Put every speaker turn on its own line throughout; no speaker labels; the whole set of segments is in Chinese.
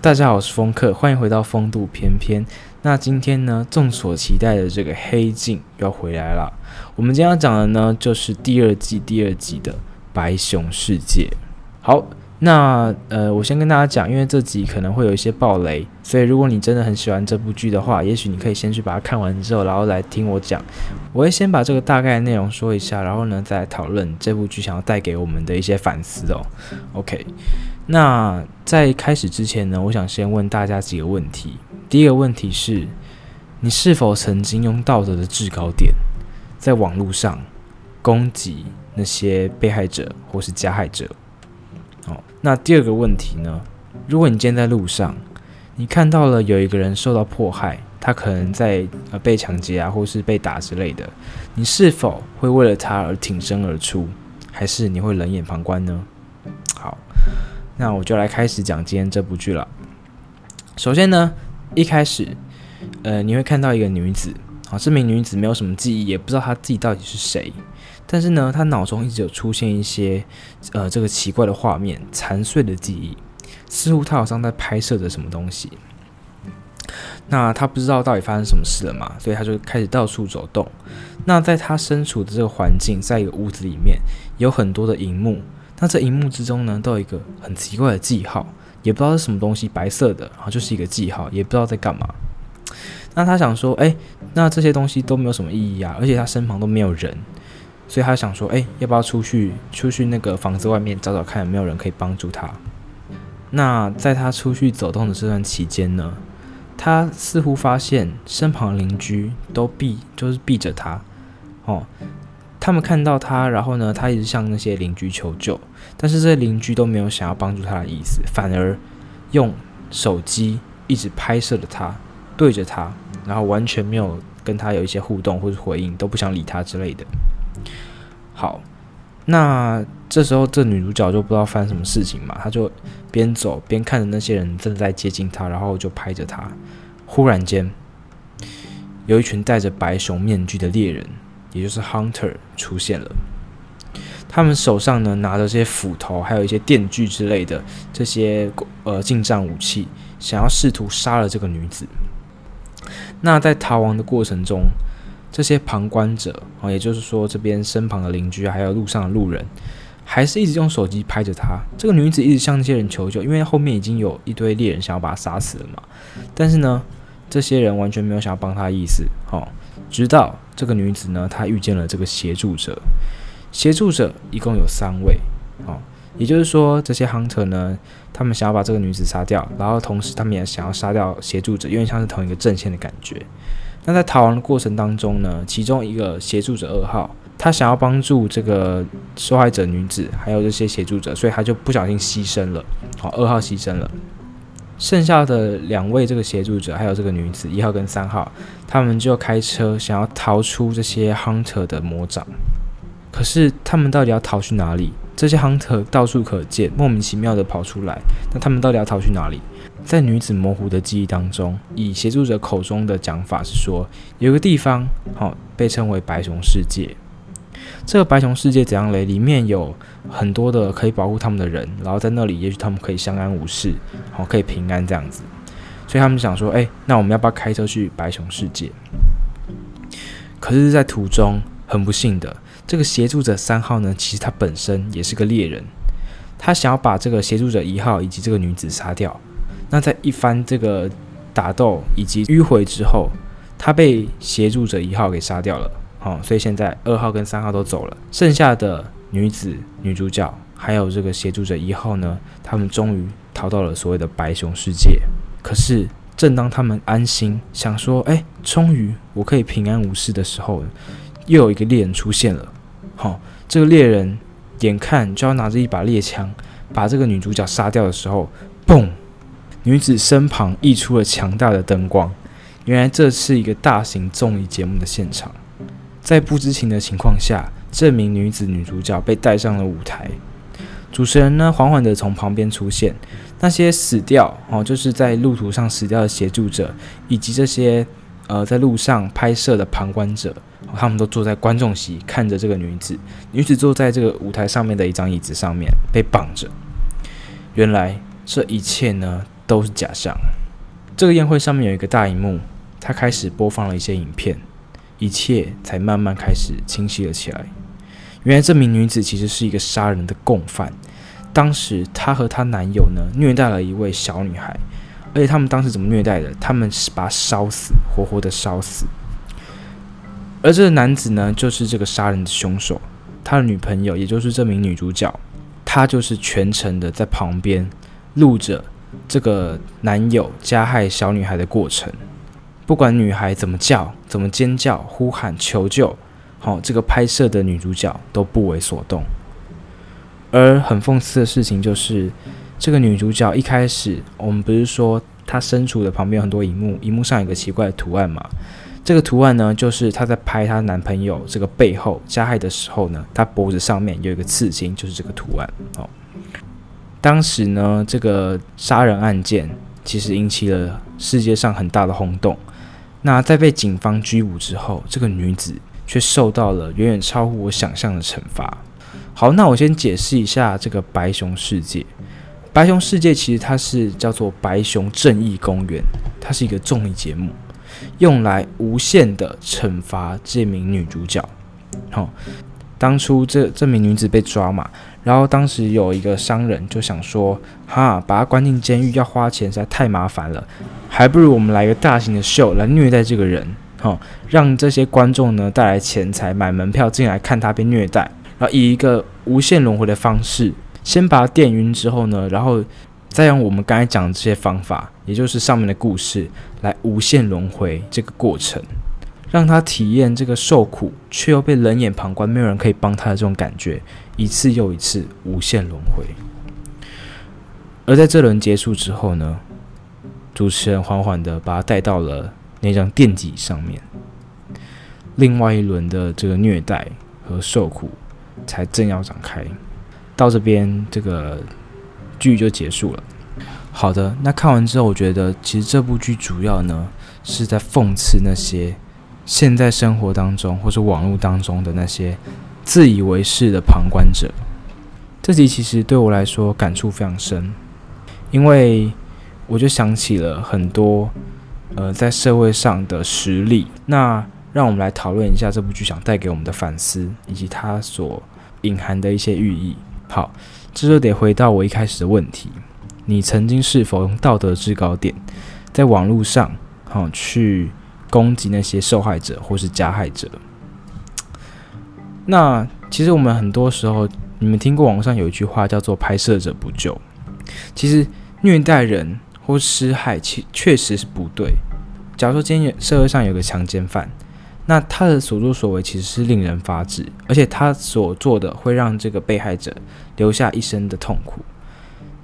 大家好，我是风客，欢迎回到风度翩翩。那今天呢，众所期待的这个黑镜要回来了。我们今天要讲的呢，就是第二季第二集的白熊世界。好，那呃，我先跟大家讲，因为这集可能会有一些爆雷，所以如果你真的很喜欢这部剧的话，也许你可以先去把它看完之后，然后来听我讲。我会先把这个大概内容说一下，然后呢，再讨论这部剧想要带给我们的一些反思哦。OK。那在开始之前呢，我想先问大家几个问题。第一个问题是，你是否曾经用道德的制高点，在网络上攻击那些被害者或是加害者？哦，那第二个问题呢，如果你今天在路上，你看到了有一个人受到迫害，他可能在呃被抢劫啊，或是被打之类的，你是否会为了他而挺身而出，还是你会冷眼旁观呢？好。那我就来开始讲今天这部剧了。首先呢，一开始，呃，你会看到一个女子，啊，这名女子没有什么记忆，也不知道她自己到底是谁，但是呢，他脑中一直有出现一些，呃，这个奇怪的画面，残碎的记忆，似乎他好像在拍摄着什么东西。那他不知道到底发生什么事了嘛，所以他就开始到处走动。那在他身处的这个环境，在一个屋子里面，有很多的荧幕。那这荧幕之中呢，都有一个很奇怪的记号，也不知道是什么东西，白色的，然后就是一个记号，也不知道在干嘛。那他想说，哎，那这些东西都没有什么意义啊，而且他身旁都没有人，所以他想说，哎，要不要出去，出去那个房子外面找找看有没有人可以帮助他？那在他出去走动的这段期间呢，他似乎发现身旁邻居都避，就是避着他，哦。他们看到他，然后呢，他一直向那些邻居求救，但是这些邻居都没有想要帮助他的意思，反而用手机一直拍摄着他，对着他，然后完全没有跟他有一些互动或者回应，都不想理他之类的。好，那这时候这女主角就不知道发生什么事情嘛，她就边走边看着那些人正在接近她，然后就拍着她。忽然间，有一群戴着白熊面具的猎人。也就是 Hunter 出现了，他们手上呢拿着这些斧头，还有一些电锯之类的这些呃近战武器，想要试图杀了这个女子。那在逃亡的过程中，这些旁观者啊，也就是说这边身旁的邻居还有路上的路人，还是一直用手机拍着她。这个女子一直向那些人求救，因为后面已经有一堆猎人想要把她杀死了嘛。但是呢，这些人完全没有想要帮她的意思，哦。直到这个女子呢，她遇见了这个协助者。协助者一共有三位，哦，也就是说，这些 hunter 呢，他们想要把这个女子杀掉，然后同时他们也想要杀掉协助者，因为像是同一个阵线的感觉。那在逃亡的过程当中呢，其中一个协助者二号，他想要帮助这个受害者女子，还有这些协助者，所以他就不小心牺牲了，好，二号牺牲了。剩下的两位这个协助者，还有这个女子一号跟三号，他们就开车想要逃出这些 hunter 的魔掌。可是他们到底要逃去哪里？这些 hunter 到处可见，莫名其妙的跑出来。那他们到底要逃去哪里？在女子模糊的记忆当中，以协助者口中的讲法是说，有个地方，好，被称为白熊世界。这个白熊世界怎样嘞？里面有很多的可以保护他们的人，然后在那里，也许他们可以相安无事，好，可以平安这样子。所以他们想说，哎，那我们要不要开车去白熊世界？可是，在途中很不幸的，这个协助者三号呢，其实他本身也是个猎人，他想要把这个协助者一号以及这个女子杀掉。那在一番这个打斗以及迂回之后，他被协助者一号给杀掉了。好，所以现在二号跟三号都走了，剩下的女子女主角还有这个协助者一号呢，他们终于逃到了所谓的白熊世界。可是，正当他们安心想说，哎，终于我可以平安无事的时候，又有一个猎人出现了。好，这个猎人眼看就要拿着一把猎枪把这个女主角杀掉的时候，嘣！女子身旁溢出了强大的灯光，原来这是一个大型综艺节目的现场。在不知情的情况下，这名女子女主角被带上了舞台。主持人呢，缓缓地从旁边出现。那些死掉哦，就是在路途上死掉的协助者，以及这些呃在路上拍摄的旁观者，他们都坐在观众席看着这个女子。女子坐在这个舞台上面的一张椅子上面，被绑着。原来这一切呢，都是假象。这个宴会上面有一个大荧幕，他开始播放了一些影片，一切才慢慢开始清晰了起来。原来这名女子其实是一个杀人的共犯。当时她和她男友呢，虐待了一位小女孩，而且他们当时怎么虐待的？他们是把烧死，活活的烧死。而这个男子呢，就是这个杀人的凶手，他的女朋友，也就是这名女主角，她就是全程的在旁边录着这个男友加害小女孩的过程，不管女孩怎么叫、怎么尖叫、呼喊求救，好、这个拍摄的女主角都不为所动。而很讽刺的事情就是，这个女主角一开始，我们不是说她身处的旁边很多荧幕，荧幕上有个奇怪的图案嘛？这个图案呢，就是她在拍她男朋友这个背后加害的时候呢，她脖子上面有一个刺青，就是这个图案。哦，当时呢，这个杀人案件其实引起了世界上很大的轰动。那在被警方拘捕之后，这个女子却受到了远远超乎我想象的惩罚。好，那我先解释一下这个白熊世界。白熊世界其实它是叫做白熊正义公园，它是一个综艺节目，用来无限的惩罚这名女主角。好、当初这这名女子被抓嘛，然后当时有一个商人就想说，哈，把她关进监狱要花钱实在太麻烦了，还不如我们来个大型的秀来虐待这个人，哈、让这些观众呢带来钱财买门票进来看她被虐待。然后以一个无限轮回的方式，先把她电晕之后呢，然后再用我们刚才讲的这些方法，也就是上面的故事，来无限轮回这个过程，让他体验这个受苦却又被冷眼旁观、没有人可以帮他的这种感觉，一次又一次无限轮回。而在这轮结束之后呢，主持人缓缓地把他带到了那张电击上面，另外一轮的这个虐待和受苦。才正要展开，到这边这个剧就结束了。好的，那看完之后，我觉得其实这部剧主要呢是在讽刺那些现在生活当中或者网络当中的那些自以为是的旁观者。这集其实对我来说感触非常深，因为我就想起了很多呃在社会上的实例。那让我们来讨论一下这部剧想带给我们的反思，以及它所隐含的一些寓意。好，这就得回到我一开始的问题：你曾经是否用道德制高点，在网络上，好、去攻击那些受害者或是加害者？那其实我们很多时候，你们听过网上有一句话叫做“拍摄者不救”。其实虐待人或施害，其确实是不对。假如说今天社会上有个强奸犯。那他的所作所为其实是令人发指，而且他所做的会让这个被害者留下一生的痛苦。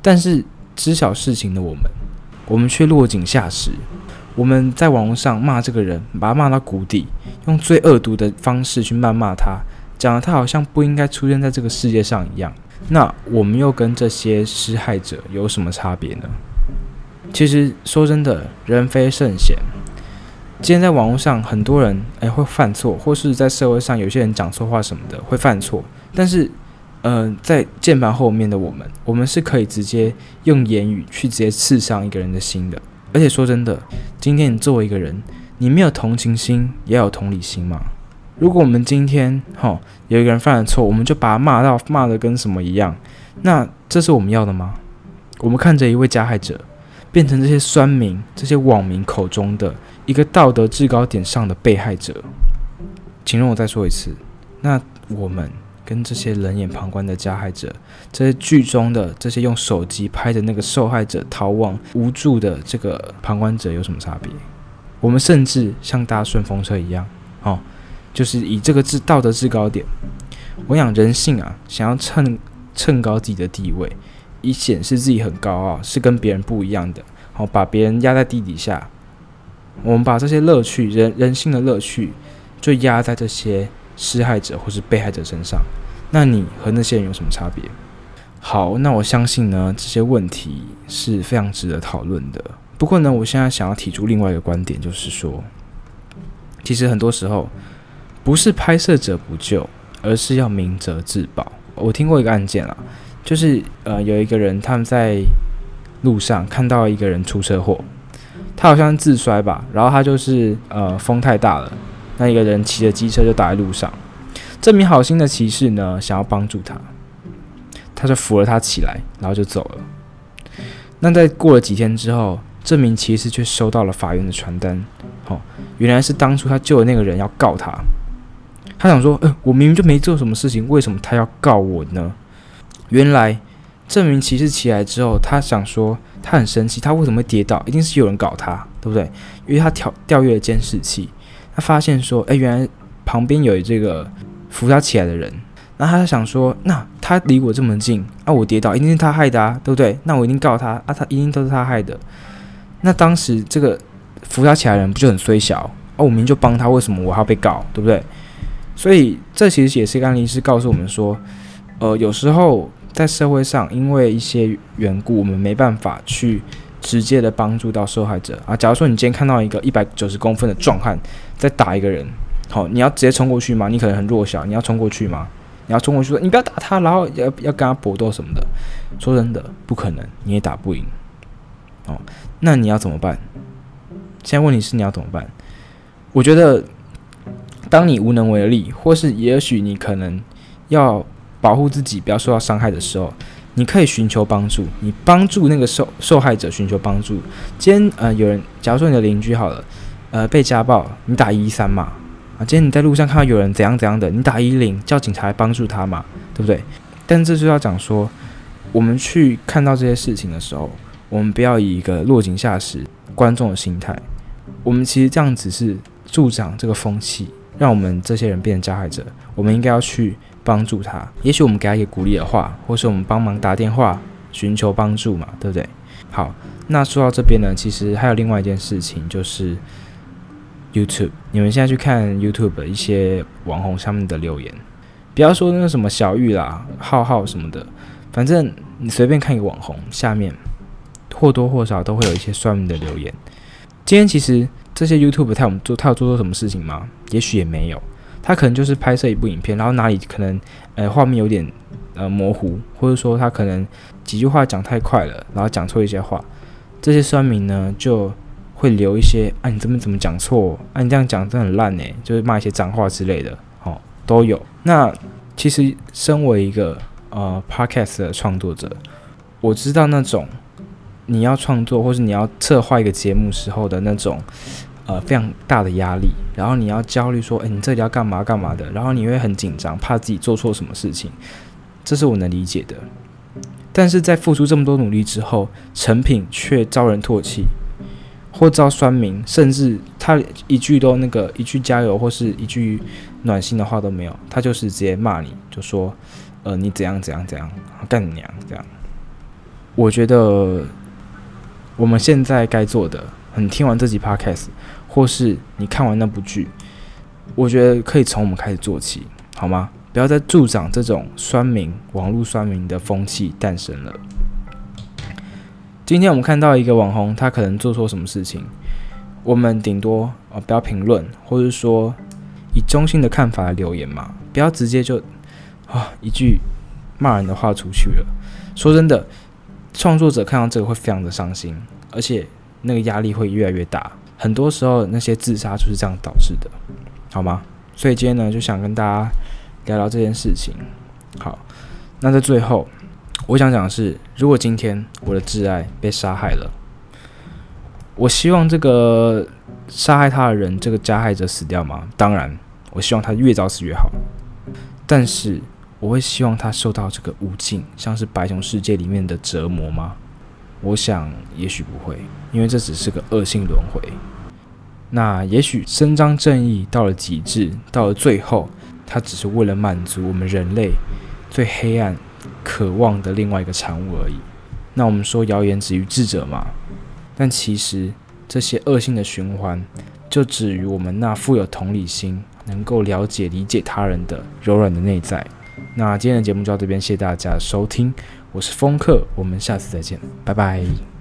但是知晓事情的我们，我们却落井下石。我们在网络上骂这个人，把他骂到谷底，用最恶毒的方式去谩骂他，讲的他好像不应该出现在这个世界上一样。那我们又跟这些施害者有什么差别呢？其实说真的，人非圣贤。今天在网络上，很多人诶会犯错，或是在社会上有些人讲错话什么的会犯错。但是，嗯、呃，在键盘后面的我们，我们是可以直接用言语去直接刺伤一个人的心的。而且说真的，今天你作为一个人，你没有同情心，也要有同理心嘛。如果我们今天哈有一个人犯了错，我们就把他骂到骂得跟什么一样，那这是我们要的吗？我们看着一位加害者变成这些酸民、这些网民口中的。一个道德制高点上的被害者，请容我再说一次，那我们跟这些冷眼旁观的加害者，这些剧中的这些用手机拍的那个受害者逃亡无助的这个旁观者有什么差别？我们甚至像搭顺风车一样，哦，就是以这个制道德制高点，我想人性啊，想要蹭蹭高自己的地位，以显示自己很高傲，是跟别人不一样的，好，把别人压在地底下。我们把这些乐趣，人人性的乐趣，就压在这些施害者或是被害者身上。那你和那些人有什么差别？好，那我相信呢，这些问题是非常值得讨论的。不过呢，我现在想要提出另外一个观点，就是说，其实很多时候不是拍摄者不救，而是要明哲自保。我听过一个案件啊，就是呃，有一个人他们在路上看到一个人出车祸，他好像自摔吧，然后他就是呃风太大了，那一个人骑着机车就倒在路上。这名好心的骑士呢，想要帮助他，他就扶了他起来，然后就走了。那在过了几天之后，这名骑士却收到了法院的传单，哦，原来是当初他救的那个人要告他。他想说，呃，我明明就没做什么事情，为什么他要告我呢？原来这名骑士起来之后，他想说，他很生气，他为什么会跌倒？一定是有人搞他，对不对？因为他调调阅了监视器，他发现说，哎，原来旁边有这个。扶他起来的人，那他想说，那他离我这么近啊，我跌倒一定是他害的啊，对不对？那我一定告他啊，他一定都是他害的。那当时这个扶他起来的人不就很衰小啊？我明明就帮他，为什么我还要被告，对不对？所以这其实也是一个案例，是告诉我们说，呃，有时候在社会上，因为一些缘故，我们没办法去直接的帮助到受害者啊。假如说你今天看到一个一百九十公分的壮汉再打一个人。好，你要直接冲过去吗？你可能很弱小，你要冲过去吗？你要冲过去说，你不要打他，然后要要跟他搏斗什么的。说真的，不可能，你也打不赢。哦，那你要怎么办？现在问题是你要怎么办？我觉得，当你无能为力，或是也许你可能要保护自己不要受到伤害的时候，你可以寻求帮助。你帮助那个受受害者寻求帮助。今天呃，有人，假如说你的邻居好了，呃，被家暴，你打一一三嘛。啊，今天你在路上看到有人怎样怎样的，你打一零叫警察来帮助他嘛，对不对？但这就要讲说，我们去看到这些事情的时候，我们不要以一个落井下石观众的心态。我们其实这样子是助长这个风气，让我们这些人变成加害者。我们应该要去帮助他，也许我们给他一个鼓励的话，或是我们帮忙打电话寻求帮助嘛，对不对？好，那说到这边呢，其实还有另外一件事情就是。YouTube，你们现在去看 YouTube 的一些网红上面的留言，不要说那什么小玉啦、浩浩什么的，反正你随便看一个网红，下面或多或少都会有一些酸民的留言。今天其实这些 YouTube 他有做，他有做错什么事情吗？也许也没有，他可能就是拍摄一部影片，然后哪里可能呃画面有点呃模糊，或者说他可能几句话讲太快了，然后讲错一些话，这些酸民呢就。会留一些啊，你这边怎么讲错？啊，你这样讲真的很烂诶，就是骂一些脏话之类的，哦，都有。那其实身为一个呃 podcast 的创作者，我知道那种你要创作或是你要策划一个节目时候的那种呃非常大的压力，然后你要焦虑说，诶，你这里要干嘛干嘛的，然后你会很紧张，怕自己做错什么事情，这是我能理解的。但是在付出这么多努力之后，成品却遭人唾弃。或遭酸民，甚至他一句都那个一句加油或是一句暖心的话都没有，他就是直接骂你，就说，呃，你怎样怎样怎样，干你娘这样。我觉得我们现在该做的，你听完这集 podcast，或是你看完那部剧，我觉得可以从我们开始做起，好吗？不要再助长这种酸民、网络酸民的风气诞生了。今天我们看到一个网红，他可能做错什么事情，我们顶多啊不要评论，或者说以中性的看法来留言嘛，不要直接就啊一句骂人的话出去了。说真的，创作者看到这个会非常的伤心，而且那个压力会越来越大。很多时候那些自杀就是这样导致的，好吗？所以今天呢，就想跟大家聊聊这件事情。好，那在最后。我想讲的是，如果今天我的挚爱被杀害了，我希望这个杀害他的人，这个加害者死掉吗？当然，我希望他越早死越好。但是，我会希望他受到这个无尽，像是白熊世界里面的折磨吗？我想，也许不会，因为这只是个恶性轮回。那也许伸张正义到了极致，到了最后，他只是为了满足我们人类最黑暗。渴望的另外一个产物而已。那我们说谣言止于智者嘛？但其实这些恶性的循环，就止于我们那富有同理心、能够了解理解他人的柔软的内在。那今天的节目就到这边，谢谢大家的收听，我是风客，我们下次再见，拜拜。